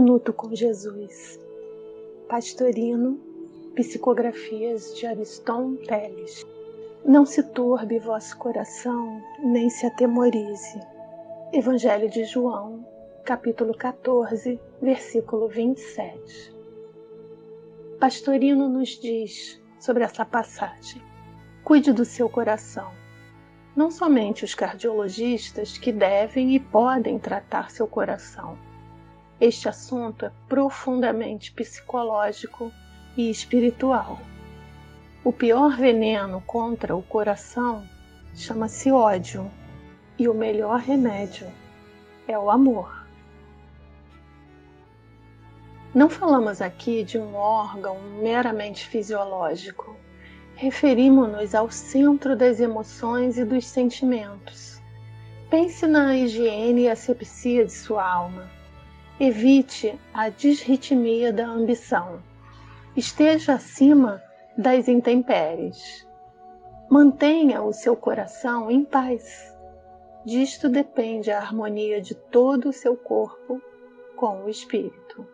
Minuto com Jesus. Pastorino, Psicografias de Ariston Teles. Não se turbe vosso coração, nem se atemorize. Evangelho de João, capítulo 14, versículo 27. Pastorino nos diz sobre essa passagem: cuide do seu coração. Não somente os cardiologistas que devem e podem tratar seu coração. Este assunto é profundamente psicológico e espiritual. O pior veneno contra o coração chama-se ódio, e o melhor remédio é o amor. Não falamos aqui de um órgão meramente fisiológico. Referimos-nos ao centro das emoções e dos sentimentos. Pense na higiene e asepsia de sua alma. Evite a desritmia da ambição. Esteja acima das intempéries. Mantenha o seu coração em paz. Disto depende a harmonia de todo o seu corpo com o espírito.